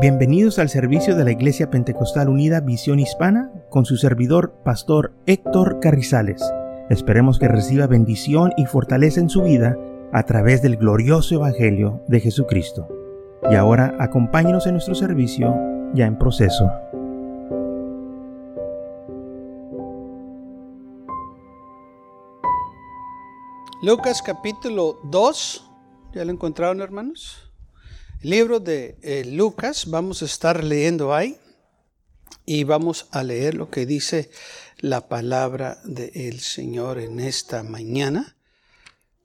Bienvenidos al servicio de la Iglesia Pentecostal Unida Visión Hispana con su servidor, Pastor Héctor Carrizales. Esperemos que reciba bendición y fortaleza en su vida a través del glorioso Evangelio de Jesucristo. Y ahora acompáñenos en nuestro servicio ya en proceso. Lucas capítulo 2, ¿ya lo encontraron hermanos? Libro de eh, Lucas, vamos a estar leyendo ahí y vamos a leer lo que dice la palabra del Señor en esta mañana.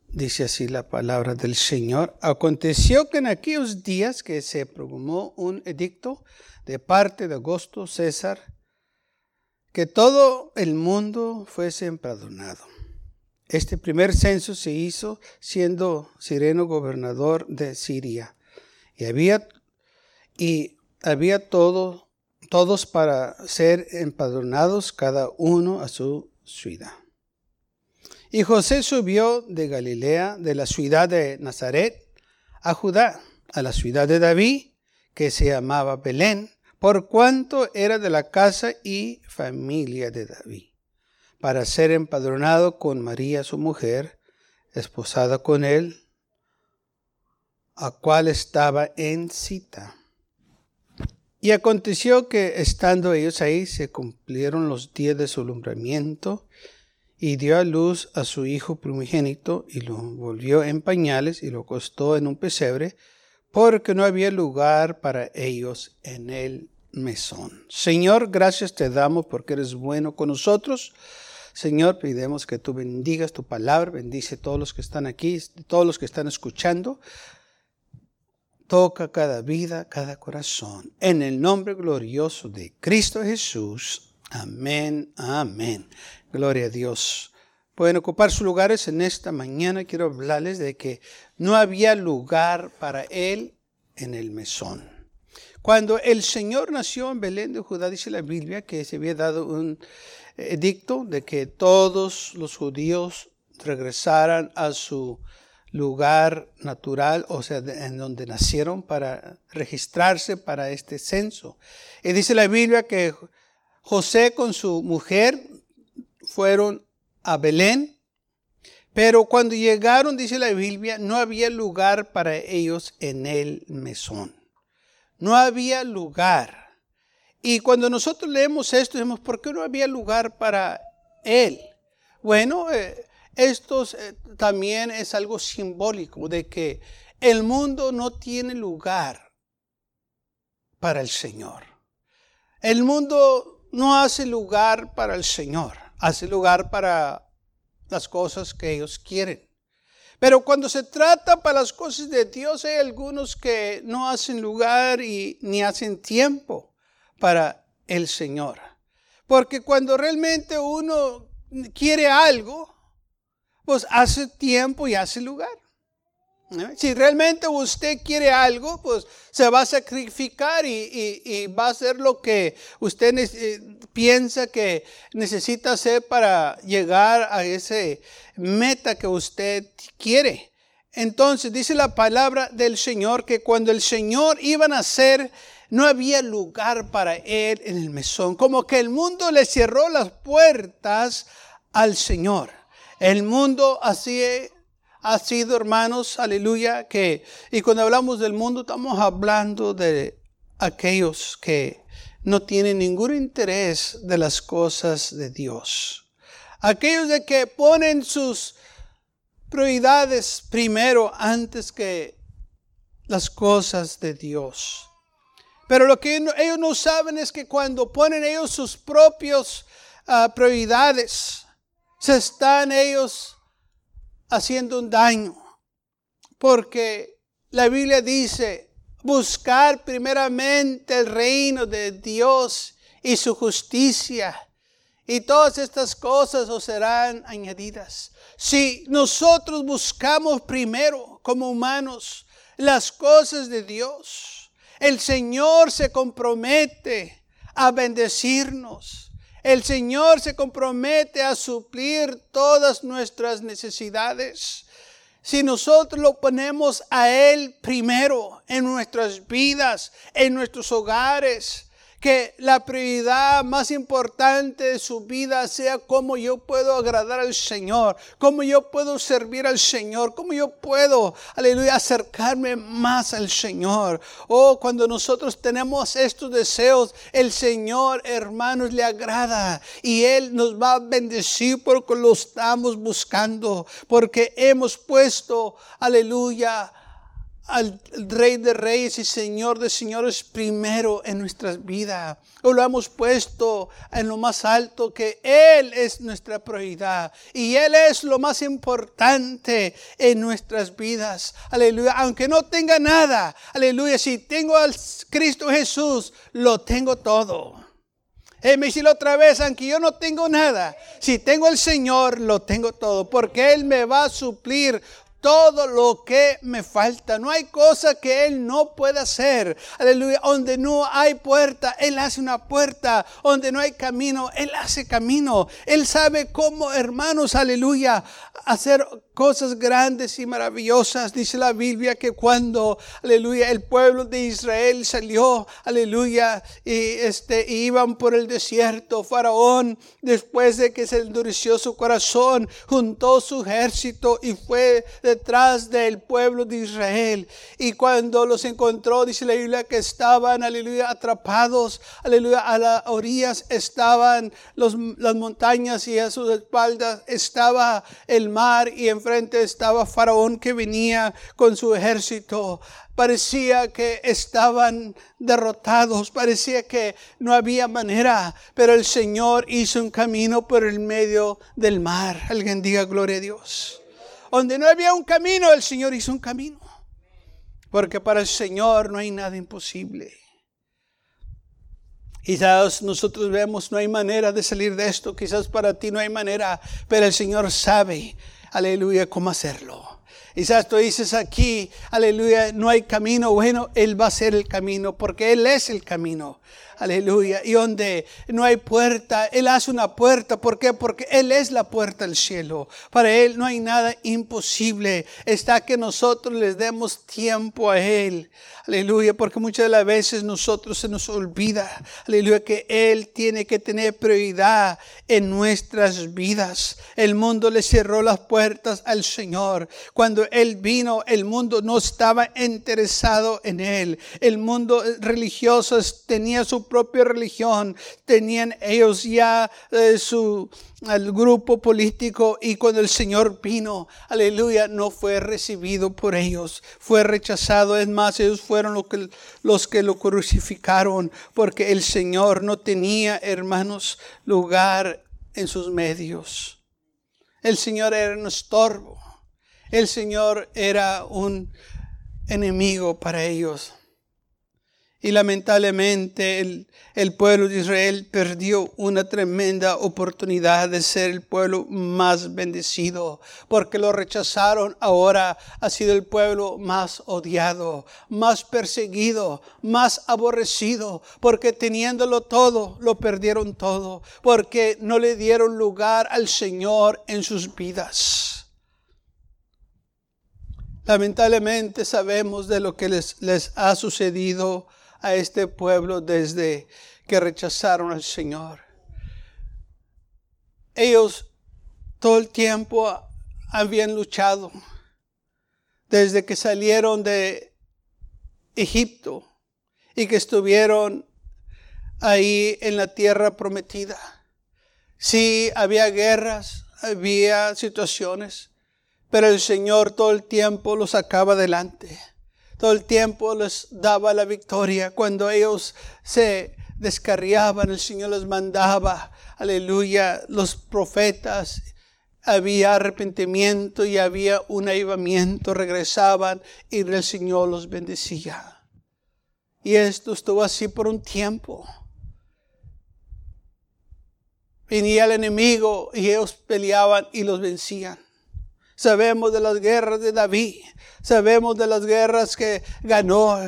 Dice así la palabra del Señor. Aconteció que en aquellos días que se promulgó un edicto de parte de Augusto César, que todo el mundo fuese empadronado. Este primer censo se hizo siendo Sireno gobernador de Siria y había, y había todo, todos para ser empadronados, cada uno a su ciudad. Y José subió de Galilea, de la ciudad de Nazaret, a Judá, a la ciudad de David, que se llamaba Belén, por cuanto era de la casa y familia de David, para ser empadronado con María su mujer, esposada con él a cual estaba en cita. Y aconteció que estando ellos ahí se cumplieron los días de su alumbramiento y dio a luz a su hijo primogénito y lo volvió en pañales y lo acostó en un pesebre porque no había lugar para ellos en el mesón. Señor, gracias te damos porque eres bueno con nosotros. Señor, pedimos que tú bendigas tu palabra, bendice a todos los que están aquí, todos los que están escuchando. Toca cada vida, cada corazón. En el nombre glorioso de Cristo Jesús. Amén, amén. Gloria a Dios. Pueden ocupar sus lugares en esta mañana. Quiero hablarles de que no había lugar para él en el mesón. Cuando el Señor nació en Belén de Judá, dice la Biblia que se había dado un edicto de que todos los judíos regresaran a su lugar natural, o sea, en donde nacieron para registrarse para este censo. Y dice la Biblia que José con su mujer fueron a Belén, pero cuando llegaron, dice la Biblia, no había lugar para ellos en el mesón. No había lugar. Y cuando nosotros leemos esto, decimos, ¿por qué no había lugar para él? Bueno, eh, esto eh, también es algo simbólico de que el mundo no tiene lugar para el Señor. El mundo no hace lugar para el Señor, hace lugar para las cosas que ellos quieren. Pero cuando se trata para las cosas de Dios, hay algunos que no hacen lugar y ni hacen tiempo para el Señor. Porque cuando realmente uno quiere algo, pues hace tiempo y hace lugar. Si realmente usted quiere algo, pues se va a sacrificar y, va a hacer lo que usted eh, piensa que necesita hacer para llegar a ese meta que usted quiere. Entonces dice la palabra del Señor que cuando el Señor iba a nacer, no había lugar para él en el mesón. Como que el mundo le cerró las puertas al Señor. El mundo así ha sido, hermanos, aleluya, que, y cuando hablamos del mundo estamos hablando de aquellos que no tienen ningún interés de las cosas de Dios. Aquellos de que ponen sus prioridades primero antes que las cosas de Dios. Pero lo que ellos no saben es que cuando ponen ellos sus propios ah, prioridades, se están ellos haciendo un daño. Porque la Biblia dice, buscar primeramente el reino de Dios y su justicia. Y todas estas cosas os serán añadidas. Si nosotros buscamos primero como humanos las cosas de Dios, el Señor se compromete a bendecirnos. El Señor se compromete a suplir todas nuestras necesidades. si nosotros lo ponemos a Él primero en nuestras vidas, en nuestros hogares, que la prioridad más importante de su vida sea cómo yo puedo agradar al Señor, cómo yo puedo servir al Señor, cómo yo puedo, aleluya, acercarme más al Señor. Oh, cuando nosotros tenemos estos deseos, el Señor, hermanos, le agrada y Él nos va a bendecir porque lo estamos buscando, porque hemos puesto, aleluya, al Rey de Reyes y Señor de Señores primero en nuestras vidas. O lo hemos puesto en lo más alto, que Él es nuestra prioridad. Y Él es lo más importante en nuestras vidas. Aleluya. Aunque no tenga nada. Aleluya. Si tengo al Cristo Jesús, lo tengo todo. Eh, me decirlo otra vez, aunque yo no tengo nada, si tengo el Señor, lo tengo todo, porque Él me va a suplir todo lo que me falta. No hay cosa que Él no pueda hacer. Aleluya. Donde no hay puerta, Él hace una puerta. Donde no hay camino, Él hace camino. Él sabe cómo, hermanos, aleluya, hacer cosas grandes y maravillosas. Dice la Biblia que cuando, aleluya, el pueblo de Israel salió, aleluya, y este, iban por el desierto, Faraón, después de que se endureció su corazón, juntó su ejército y fue detrás del pueblo de Israel. Y cuando los encontró, dice la Biblia que estaban, aleluya, atrapados, aleluya, a las orillas estaban los, las montañas y a sus espaldas estaba el mar y en frente estaba Faraón que venía con su ejército. Parecía que estaban derrotados, parecía que no había manera, pero el Señor hizo un camino por el medio del mar. Alguien diga gloria a Dios. Donde no había un camino, el Señor hizo un camino. Porque para el Señor no hay nada imposible. Quizás nosotros vemos no hay manera de salir de esto, quizás para ti no hay manera, pero el Señor sabe aleluya, cómo hacerlo. Quizás tú dices aquí, aleluya, no hay camino. Bueno, Él va a ser el camino porque Él es el camino. Aleluya. Y donde no hay puerta, Él hace una puerta. ¿Por qué? Porque Él es la puerta al cielo. Para Él no hay nada imposible. Está que nosotros les demos tiempo a Él. Aleluya. Porque muchas de las veces nosotros se nos olvida. Aleluya. Que Él tiene que tener prioridad en nuestras vidas. El mundo le cerró las puertas al Señor. Cuando Él vino, el mundo no estaba interesado en Él. El mundo religioso tenía su propia religión, tenían ellos ya eh, su el grupo político y cuando el Señor vino, aleluya, no fue recibido por ellos, fue rechazado. Es más, ellos fueron los que, los que lo crucificaron porque el Señor no tenía, hermanos, lugar en sus medios. El Señor era un estorbo. El Señor era un enemigo para ellos. Y lamentablemente el, el, pueblo de Israel perdió una tremenda oportunidad de ser el pueblo más bendecido, porque lo rechazaron. Ahora ha sido el pueblo más odiado, más perseguido, más aborrecido, porque teniéndolo todo, lo perdieron todo, porque no le dieron lugar al Señor en sus vidas. Lamentablemente sabemos de lo que les, les ha sucedido a este pueblo desde que rechazaron al Señor. Ellos todo el tiempo habían luchado desde que salieron de Egipto y que estuvieron ahí en la tierra prometida. Sí, había guerras, había situaciones, pero el Señor todo el tiempo los sacaba adelante todo el tiempo les daba la victoria. Cuando ellos se descarriaban, el Señor les mandaba, aleluya, los profetas. Había arrepentimiento y había un avivamiento, regresaban y el Señor los bendecía. Y esto estuvo así por un tiempo. Venía el enemigo y ellos peleaban y los vencían. Sabemos de las guerras de David. Sabemos de las guerras que ganó.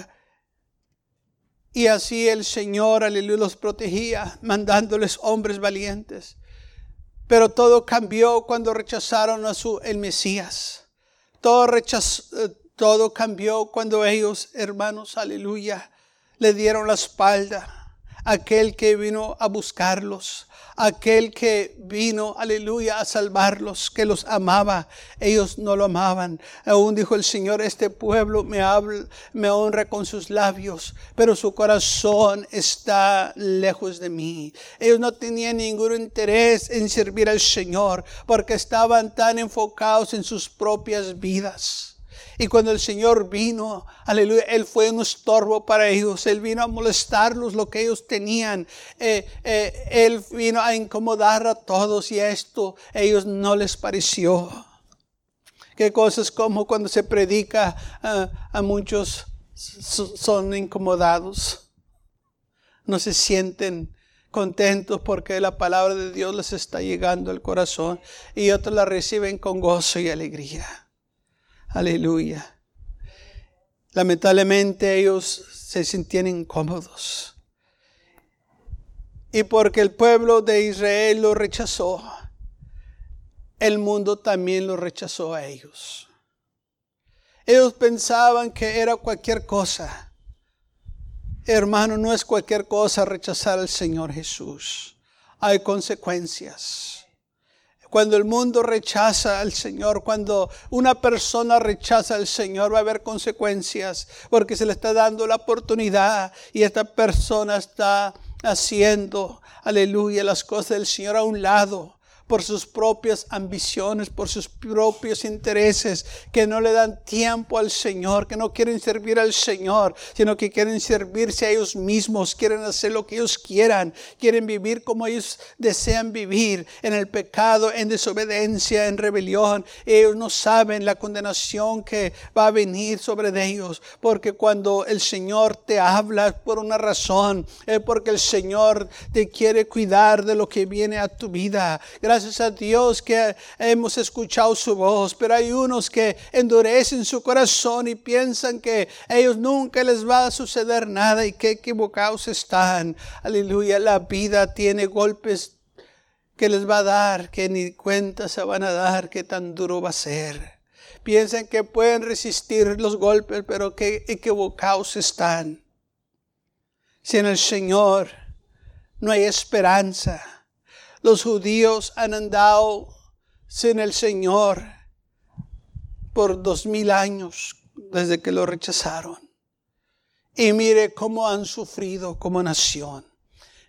Y así el Señor, aleluya, los protegía, mandándoles hombres valientes. Pero todo cambió cuando rechazaron a su el Mesías. todo eh, todo cambió cuando ellos, hermanos, aleluya, le dieron la espalda. Aquel que vino a buscarlos, aquel que vino, aleluya, a salvarlos, que los amaba, ellos no lo amaban. Aún dijo el Señor, este pueblo me habla, me honra con sus labios, pero su corazón está lejos de mí. Ellos no tenían ningún interés en servir al Señor, porque estaban tan enfocados en sus propias vidas. Y cuando el Señor vino, aleluya, Él fue un estorbo para ellos. Él vino a molestarlos lo que ellos tenían. Eh, eh, él vino a incomodar a todos y esto ellos no les pareció. Qué cosas como cuando se predica ah, a muchos son incomodados. No se sienten contentos porque la palabra de Dios les está llegando al corazón y otros la reciben con gozo y alegría. Aleluya. Lamentablemente ellos se sentían incómodos. Y porque el pueblo de Israel lo rechazó, el mundo también lo rechazó a ellos. Ellos pensaban que era cualquier cosa. Hermano, no es cualquier cosa rechazar al Señor Jesús. Hay consecuencias. Cuando el mundo rechaza al Señor, cuando una persona rechaza al Señor, va a haber consecuencias, porque se le está dando la oportunidad y esta persona está haciendo, aleluya, las cosas del Señor a un lado por sus propias ambiciones, por sus propios intereses, que no le dan tiempo al Señor, que no quieren servir al Señor, sino que quieren servirse a ellos mismos, quieren hacer lo que ellos quieran, quieren vivir como ellos desean vivir, en el pecado, en desobediencia, en rebelión. Ellos no saben la condenación que va a venir sobre ellos, porque cuando el Señor te habla por una razón, es porque el Señor te quiere cuidar de lo que viene a tu vida. Gracias a Dios que hemos escuchado su voz, pero hay unos que endurecen su corazón y piensan que ellos nunca les va a suceder nada y que equivocados están. Aleluya, la vida tiene golpes que les va a dar, que ni cuenta se van a dar, qué tan duro va a ser. Piensan que pueden resistir los golpes, pero que equivocados están. Si en el Señor no hay esperanza, los judíos han andado sin el Señor por dos mil años desde que lo rechazaron. Y mire cómo han sufrido como nación.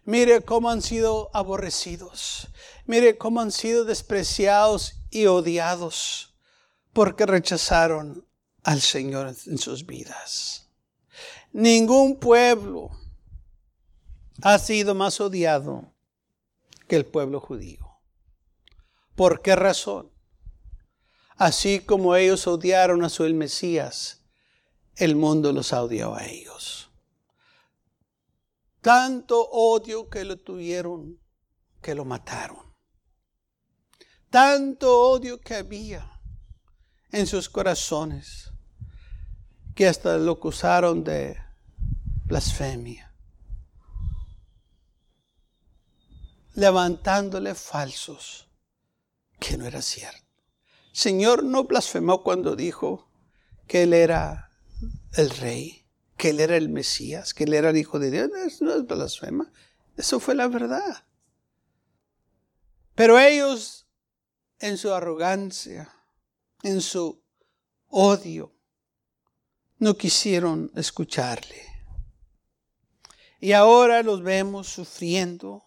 Mire cómo han sido aborrecidos. Mire cómo han sido despreciados y odiados porque rechazaron al Señor en sus vidas. Ningún pueblo ha sido más odiado que el pueblo judío. ¿Por qué razón? Así como ellos odiaron a su el Mesías, el mundo los odió a ellos. Tanto odio que lo tuvieron que lo mataron. Tanto odio que había en sus corazones que hasta lo acusaron de blasfemia. Levantándole falsos, que no era cierto. Señor no blasfemó cuando dijo que Él era el rey, que Él era el Mesías, que Él era el Hijo de Dios. Eso no es blasfema, eso fue la verdad. Pero ellos, en su arrogancia, en su odio, no quisieron escucharle. Y ahora los vemos sufriendo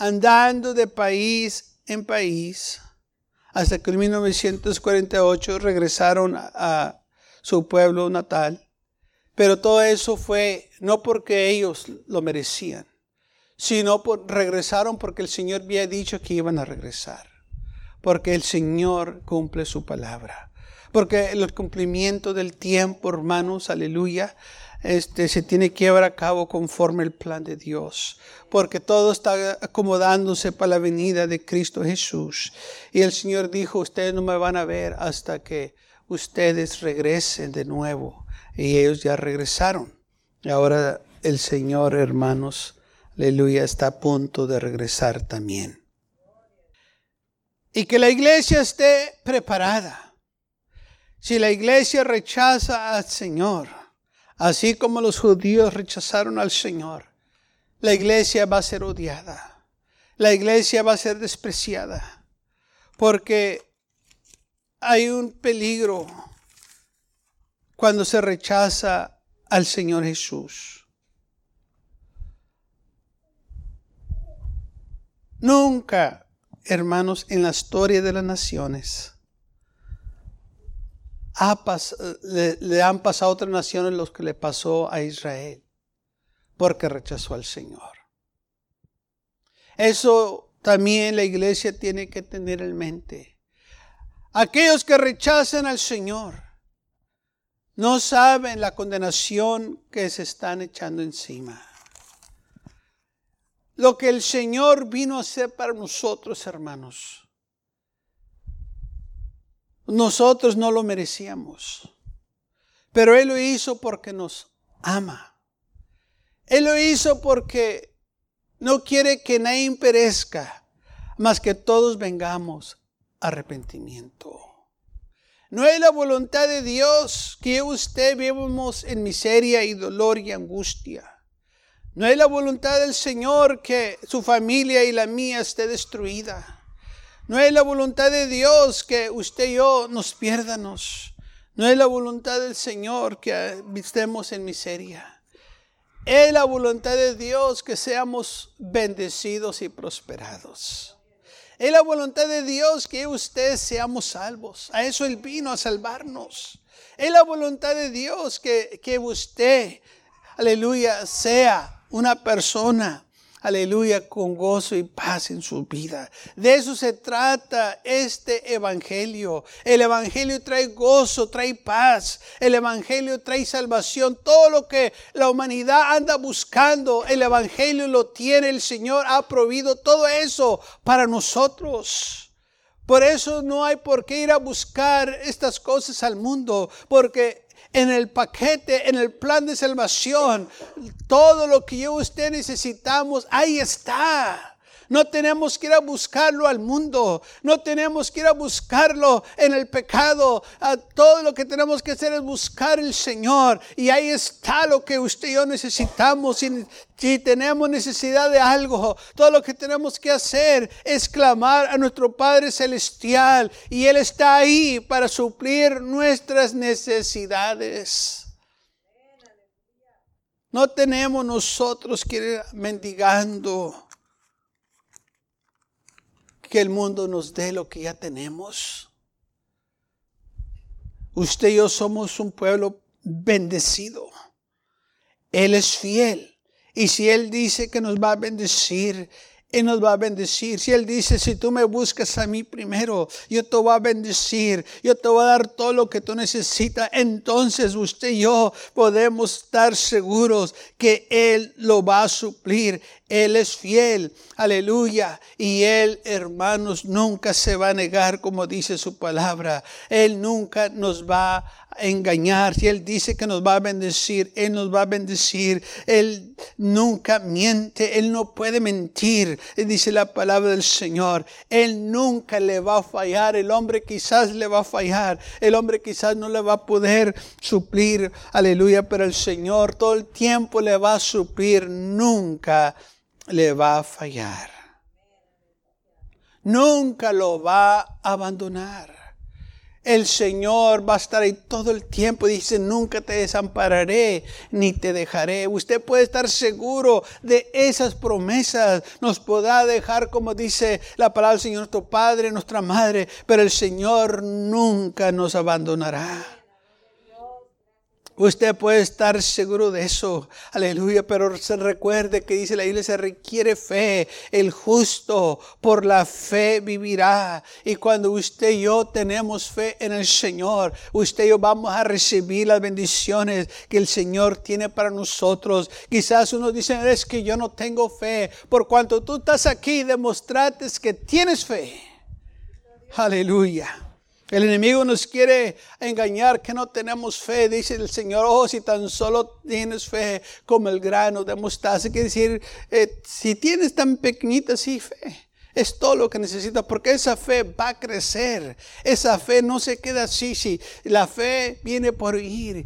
andando de país en país, hasta que en 1948 regresaron a, su pueblo natal. Pero todo eso fue no porque ellos lo merecían, sino por, regresaron porque el Señor había dicho que iban a regresar. Porque el Señor cumple su palabra. Porque el cumplimiento del tiempo, hermanos, aleluya, este, se tiene que llevar a cabo conforme el plan de Dios, porque todo está acomodándose para la venida de Cristo Jesús. Y el Señor dijo, ustedes no me van a ver hasta que ustedes regresen de nuevo. Y ellos ya regresaron. Ahora el Señor, hermanos, aleluya, está a punto de regresar también. Y que la iglesia esté preparada Si la iglesia rechaza al Señor, así como los judíos rechazaron al Señor, la iglesia va a ser odiada. La iglesia va a ser despreciada. Porque hay un peligro cuando se rechaza al Señor Jesús. Nunca, hermanos, en la historia de las naciones, le, han pasado a otras naciones lo que le pasó a Israel, porque rechazó al Señor. Eso también la iglesia tiene que tener en mente. Aquellos que rechazan al Señor no saben la condenación que se están echando encima. Lo que el Señor vino a hacer para nosotros, hermanos, nosotros no lo merecíamos, pero Él lo hizo porque nos ama. Él lo hizo porque no quiere que nadie perezca, más que todos vengamos a arrepentimiento. No es la voluntad de Dios que usted vivamos en miseria y dolor y angustia. No es la voluntad del Señor que su familia y la mía esté destruida. No es la voluntad de Dios que usted y yo nos piérdanos. No es la voluntad del Señor que estemos en miseria. Es la voluntad de Dios que seamos bendecidos y prosperados. Es la voluntad de Dios que usted seamos salvos. A eso Él vino a salvarnos. Es la voluntad de Dios que, que usted, aleluya, sea una persona aleluya, con gozo y paz en su vida. De eso se trata este evangelio. El evangelio trae gozo, trae paz. El evangelio trae salvación. Todo lo que la humanidad anda buscando, el evangelio lo tiene. El Señor ha provisto todo eso para nosotros. Por eso no hay por qué ir a buscar estas cosas al mundo, porque en el paquete, en el plan de salvación. Todo lo que yo usted necesitamos, ahí está. No tenemos que ir a buscarlo al mundo. No tenemos que ir a buscarlo en el pecado. A todo lo que tenemos que hacer es buscar el Señor. Y ahí está lo que usted y yo necesitamos. Si, si tenemos necesidad de algo, todo lo que tenemos que hacer es clamar a nuestro Padre Celestial. Y Él está ahí para suplir nuestras necesidades. No tenemos nosotros que ir mendigando que el mundo nos dé lo que ya tenemos. Usted y yo somos un pueblo bendecido. Él es fiel. Y si Él dice que nos va a bendecir, él nos va a bendecir. Si Él dice, si tú me buscas a mí primero, yo te voy a bendecir, yo te voy a dar todo lo que tú necesitas, entonces usted y yo podemos estar seguros que Él lo va a suplir. Él es fiel, aleluya. Y Él, hermanos, nunca se va a negar como dice su palabra. Él nunca nos va a engañar. Si Él dice que nos va a bendecir, Él nos va a bendecir. Él nunca miente, Él no puede mentir. Dice la palabra del Señor. Él nunca le va a fallar. El hombre quizás le va a fallar. El hombre quizás no le va a poder suplir. Aleluya. Pero el Señor todo el tiempo le va a suplir. Nunca le va a fallar. Nunca lo va a abandonar. El Señor va a estar ahí todo el tiempo. Dice, nunca te desampararé ni te dejaré. Usted puede estar seguro de esas promesas. Nos podrá dejar, como dice la palabra del Señor, nuestro Padre, nuestra Madre, pero el Señor nunca nos abandonará. Usted puede estar seguro de eso. Aleluya. Pero se recuerde que dice la Biblia, se requiere fe. El justo por la fe vivirá. Y cuando usted y yo tenemos fe en el Señor, usted y yo vamos a recibir las bendiciones que el Señor tiene para nosotros. Quizás uno dice, es que yo no tengo fe. Por cuanto tú estás aquí, demostrate que tienes fe. Aleluya. El enemigo nos quiere engañar que no tenemos fe. Dice el Señor, oh, si tan solo tienes fe como el grano de mostaza. Quiere decir, eh, si tienes tan pequeñita sí fe. Es todo lo que necesita porque esa fe va a crecer. Esa fe no se queda así. Si la fe viene por ir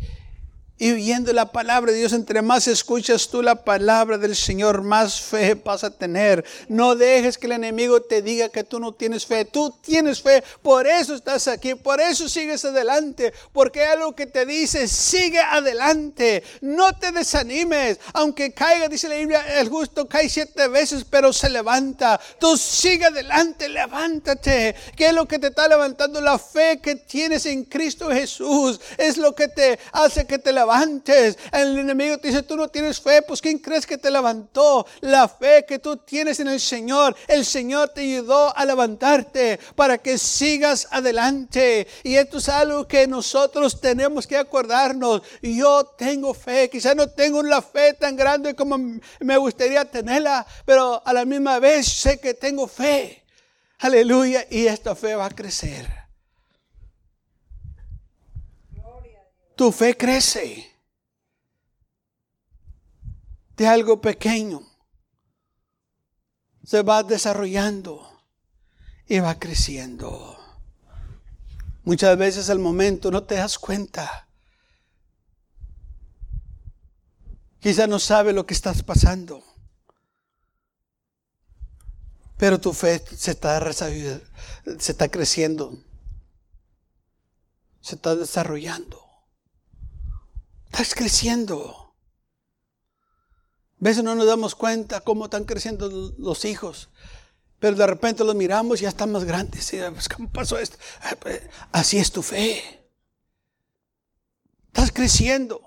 y oyendo la palabra de Dios, entre más escuchas tú la palabra del Señor, más fe vas a tener. No dejes que el enemigo te diga que tú no tienes fe. Tú tienes fe, por eso estás aquí, por eso sigues adelante, porque algo que te dice, sigue adelante. No te desanimes, aunque caiga, dice la Biblia, el justo cae siete veces, pero se levanta. Tú sigue adelante, levántate. ¿Qué es lo que te está levantando? La fe que tienes en Cristo Jesús es lo que te hace que te levantes levantes. El enemigo te dice, tú no tienes fe, pues ¿quién crees que te levantó? La fe que tú tienes en el Señor. El Señor te ayudó a levantarte para que sigas adelante. Y esto es algo que nosotros tenemos que acordarnos. Yo tengo fe, quizás no tengo la fe tan grande como me gustaría tenerla, pero a la misma vez sé que tengo fe. Aleluya. Y esta fe va a crecer. Tu fe crece de algo pequeño. Se va desarrollando y va creciendo. Muchas veces al momento no te das cuenta. Quizá no sabe lo que estás pasando. Pero tu fe se está, se está creciendo. Se está desarrollando. Estás creciendo. A veces no nos damos cuenta cómo están creciendo los hijos. Pero de repente los miramos y ya están más grandes. Pues, ¿Cómo pasó esto? Pues, así es tu fe. Estás creciendo.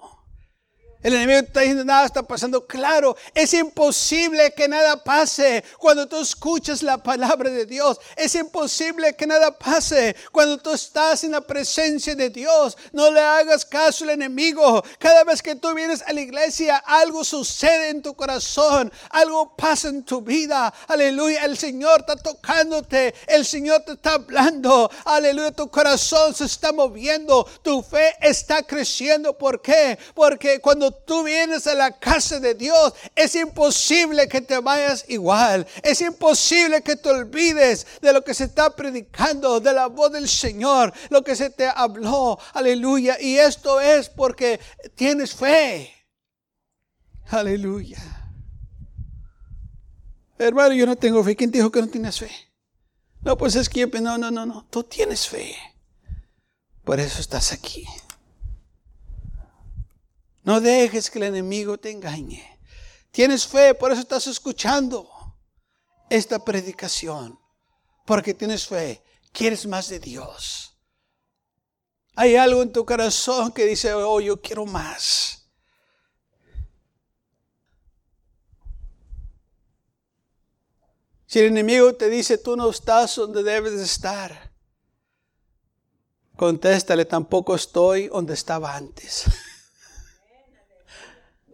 El enemigo está diciendo nada está pasando. Claro, es imposible que nada pase cuando tú escuchas la palabra de Dios. Es imposible que nada pase cuando tú estás en la presencia de Dios. No le hagas caso al enemigo. Cada vez que tú vienes a la iglesia, algo sucede en tu corazón. Algo pasa en tu vida. Aleluya. El Señor está tocándote. El Señor te está hablando. Aleluya. Tu corazón se está moviendo. Tu fe está creciendo. ¿Por qué? Porque cuando tú vienes a la casa de Dios, es imposible que te vayas igual. Es imposible que te olvides de lo que se está predicando, de la voz del Señor, lo que se te habló. Aleluya. Y esto es porque tienes fe. Aleluya. Hermano, yo no tengo fe. ¿Quién dijo que no tienes fe? No, pues es que no, no, no, no. Tú tienes fe. Por eso estás aquí. No dejes que el enemigo te engañe. Tienes fe, por eso estás escuchando esta predicación. Porque tienes fe, quieres más de Dios. Hay algo en tu corazón que dice, oh, yo quiero más. Si el enemigo te dice, tú no estás donde debes de estar, contéstale, tampoco estoy donde estaba antes.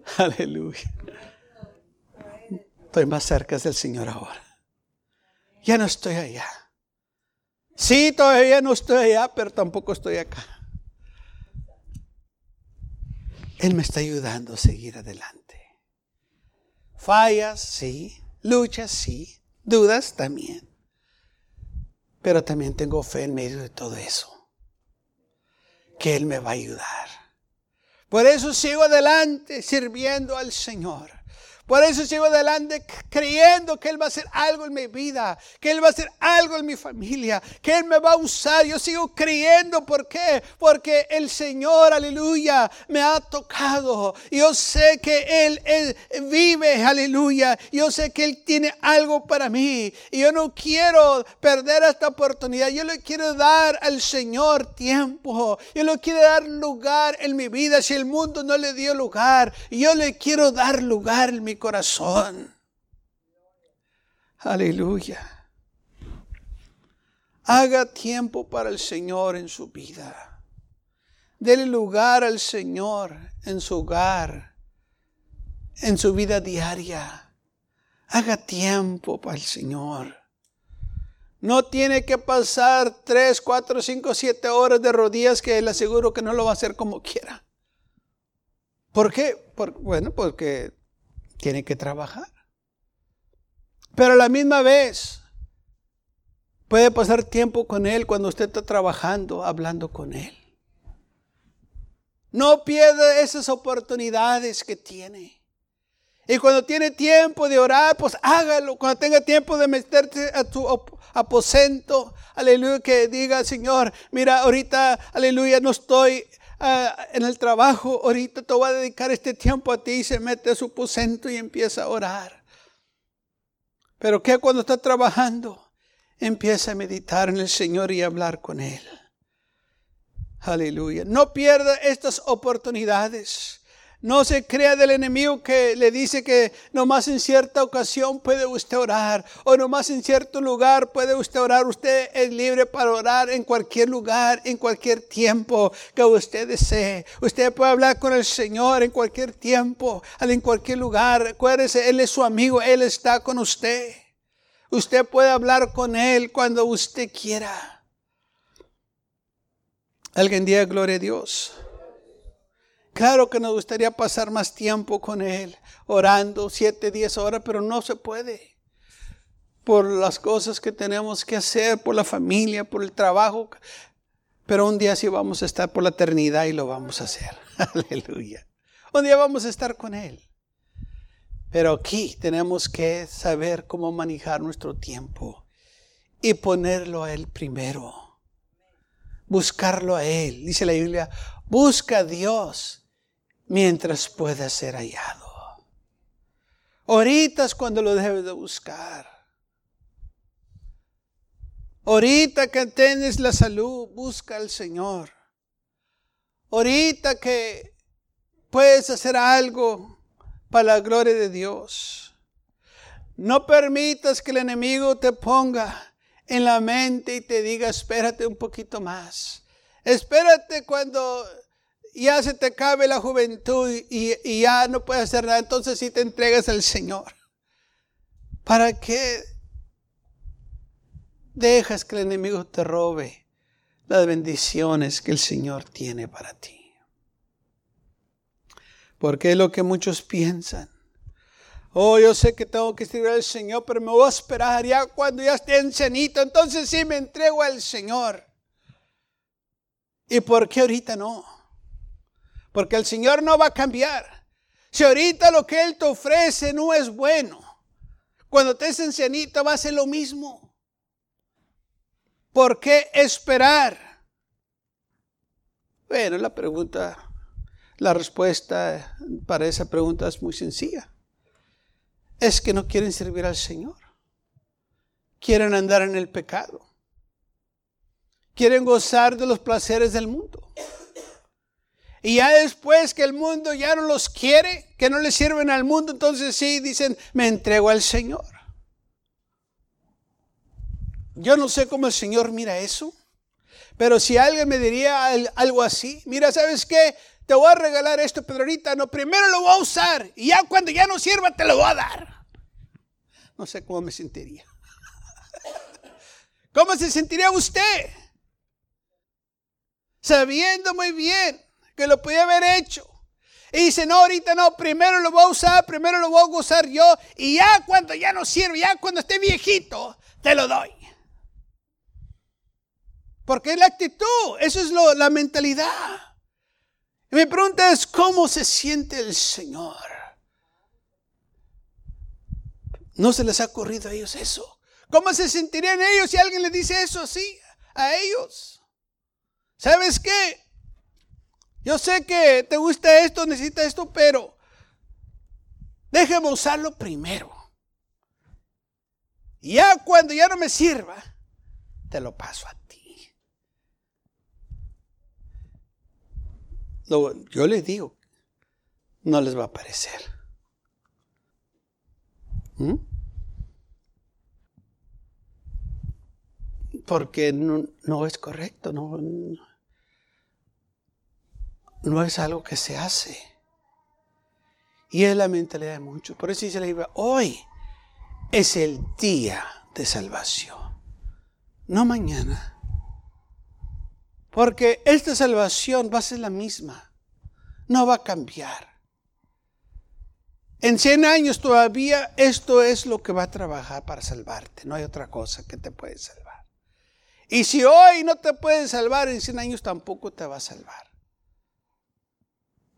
Aleluya. Estoy más cerca del Señor ahora. Ya no estoy allá. Sí, todavía no estoy allá, pero tampoco estoy acá. Él me está ayudando a seguir adelante. Fallas, sí. Luchas, sí. Dudas también. Pero también tengo fe en medio de todo eso. Que Él me va a ayudar. Por eso sigo adelante sirviendo al Señor. Por eso sigo adelante creyendo que Él va a hacer algo en mi vida, que Él va a hacer algo en mi familia, que Él me va a usar. Yo sigo creyendo, ¿por qué? Porque el Señor, aleluya, me ha tocado. Yo sé que Él, vive, aleluya. Yo sé que Él tiene algo para mí. Y yo no quiero perder esta oportunidad. Yo le quiero dar al Señor tiempo. Yo le quiero dar lugar en mi vida. Si el mundo no le dio lugar, yo le quiero dar lugar en mi corazón. Aleluya. Haga tiempo para el Señor en su vida. Dele lugar al Señor en su hogar, en su vida diaria. Haga tiempo para el Señor. No tiene que pasar tres, cuatro, cinco, siete horas de rodillas que le aseguro que no lo va a hacer como quiera. ¿Por qué? bueno, porque tiene que trabajar. Pero a la misma vez, Puede pasar tiempo con Él cuando usted está trabajando, hablando con Él. No pierda esas oportunidades que tiene. Y cuando tiene tiempo de orar, pues hágalo. Cuando tenga tiempo de meterse a tu aposento, aleluya, que diga, Señor, mira, ahorita, aleluya, no estoy en el trabajo, ahorita te voy a dedicar este tiempo a ti y se mete a su aposento y empieza a orar. Pero que cuando está trabajando, empieza a meditar en el Señor y a hablar con Él. Aleluya. No pierda estas oportunidades. No se crea del enemigo que le dice que nomás en cierta ocasión puede usted orar o nomás en cierto lugar puede usted orar. Usted es libre para orar en cualquier lugar, en cualquier tiempo que usted desee. Usted puede hablar con el Señor en cualquier tiempo, en cualquier lugar. Acuérdese, Él es su amigo, Él está con usted. Usted puede hablar con Él cuando usted quiera. Alguien diga gloria a Dios. Claro que nos gustaría pasar más tiempo con Él, orando siete, diez horas, pero no se puede. Por las cosas que tenemos que hacer, por la familia, por el trabajo. Pero un día sí vamos a estar por la eternidad y lo vamos a hacer. Aleluya. Un día vamos a estar con Él. Pero aquí tenemos que saber cómo manejar nuestro tiempo y ponerlo a Él primero. Buscarlo a Él. Dice la Biblia, busca a Dios mientras pueda ser hallado. Ahorita es cuando lo debes de buscar. Ahorita que tienes la salud, busca al Señor. Ahorita que puedes hacer algo para la gloria de Dios. No permitas que el enemigo te ponga en la mente y te diga, espérate un poquito más. Espérate cuando ya se te cabe la juventud y, ya no puedes hacer nada, entonces si te entregas al Señor. ¿Para qué dejas que el enemigo te robe las bendiciones que el Señor tiene para ti? Porque es lo que muchos piensan. Oh, yo sé que tengo que escribir al Señor, pero me voy a esperar ya cuando ya esté cenito, entonces sí me entrego al Señor. ¿Y por qué ahorita no? Porque el Señor no va a cambiar. Si ahorita lo que Él te ofrece no es bueno, cuando te es ancianito va a ser lo mismo. ¿Por qué esperar? Bueno, la pregunta, la respuesta para esa pregunta es muy sencilla. Es que no quieren servir al Señor. Quieren andar en el pecado. Quieren gozar de los placeres del mundo. Y ya después que el mundo ya no los quiere, que no le sirven al mundo, entonces sí dicen, me entrego al Señor. Yo no sé cómo el Señor mira eso, pero si alguien me diría algo así, mira, ¿sabes qué? Te voy a regalar esto, pero ahorita no, primero lo voy a usar y ya cuando ya no sirva te lo voy a dar. No sé cómo me sentiría. ¿Cómo se sentiría usted? Sabiendo muy bien que lo podía haber hecho. Y dice, no, ahorita no, primero lo voy a usar, primero lo voy a gozar yo, y ya cuando ya no sirve, ya cuando esté viejito, te lo doy. Porque es la actitud, eso es la mentalidad. Y mi pregunta es, ¿cómo se siente el Señor? ¿No se les ha ocurrido a ellos eso? ¿Cómo se sentirían ellos si alguien les dice eso así a ellos? ¿Sabes qué? Yo sé que te gusta esto, necesitas esto, pero déjame usarlo primero. Y ya cuando ya no me sirva, te lo paso a ti. yo les digo, no les va a parecer. ¿Mm? Porque no, es correcto, no es algo que se hace. Y es la mentalidad de muchos. Por eso dice la Biblia, hoy es el día de salvación, no mañana. Porque esta salvación va a ser la misma, no va a cambiar. En 100 años todavía esto es lo que va a trabajar para salvarte, no hay otra cosa que te puede salvar. Y si hoy no te pueden salvar, en 100 años tampoco te va a salvar.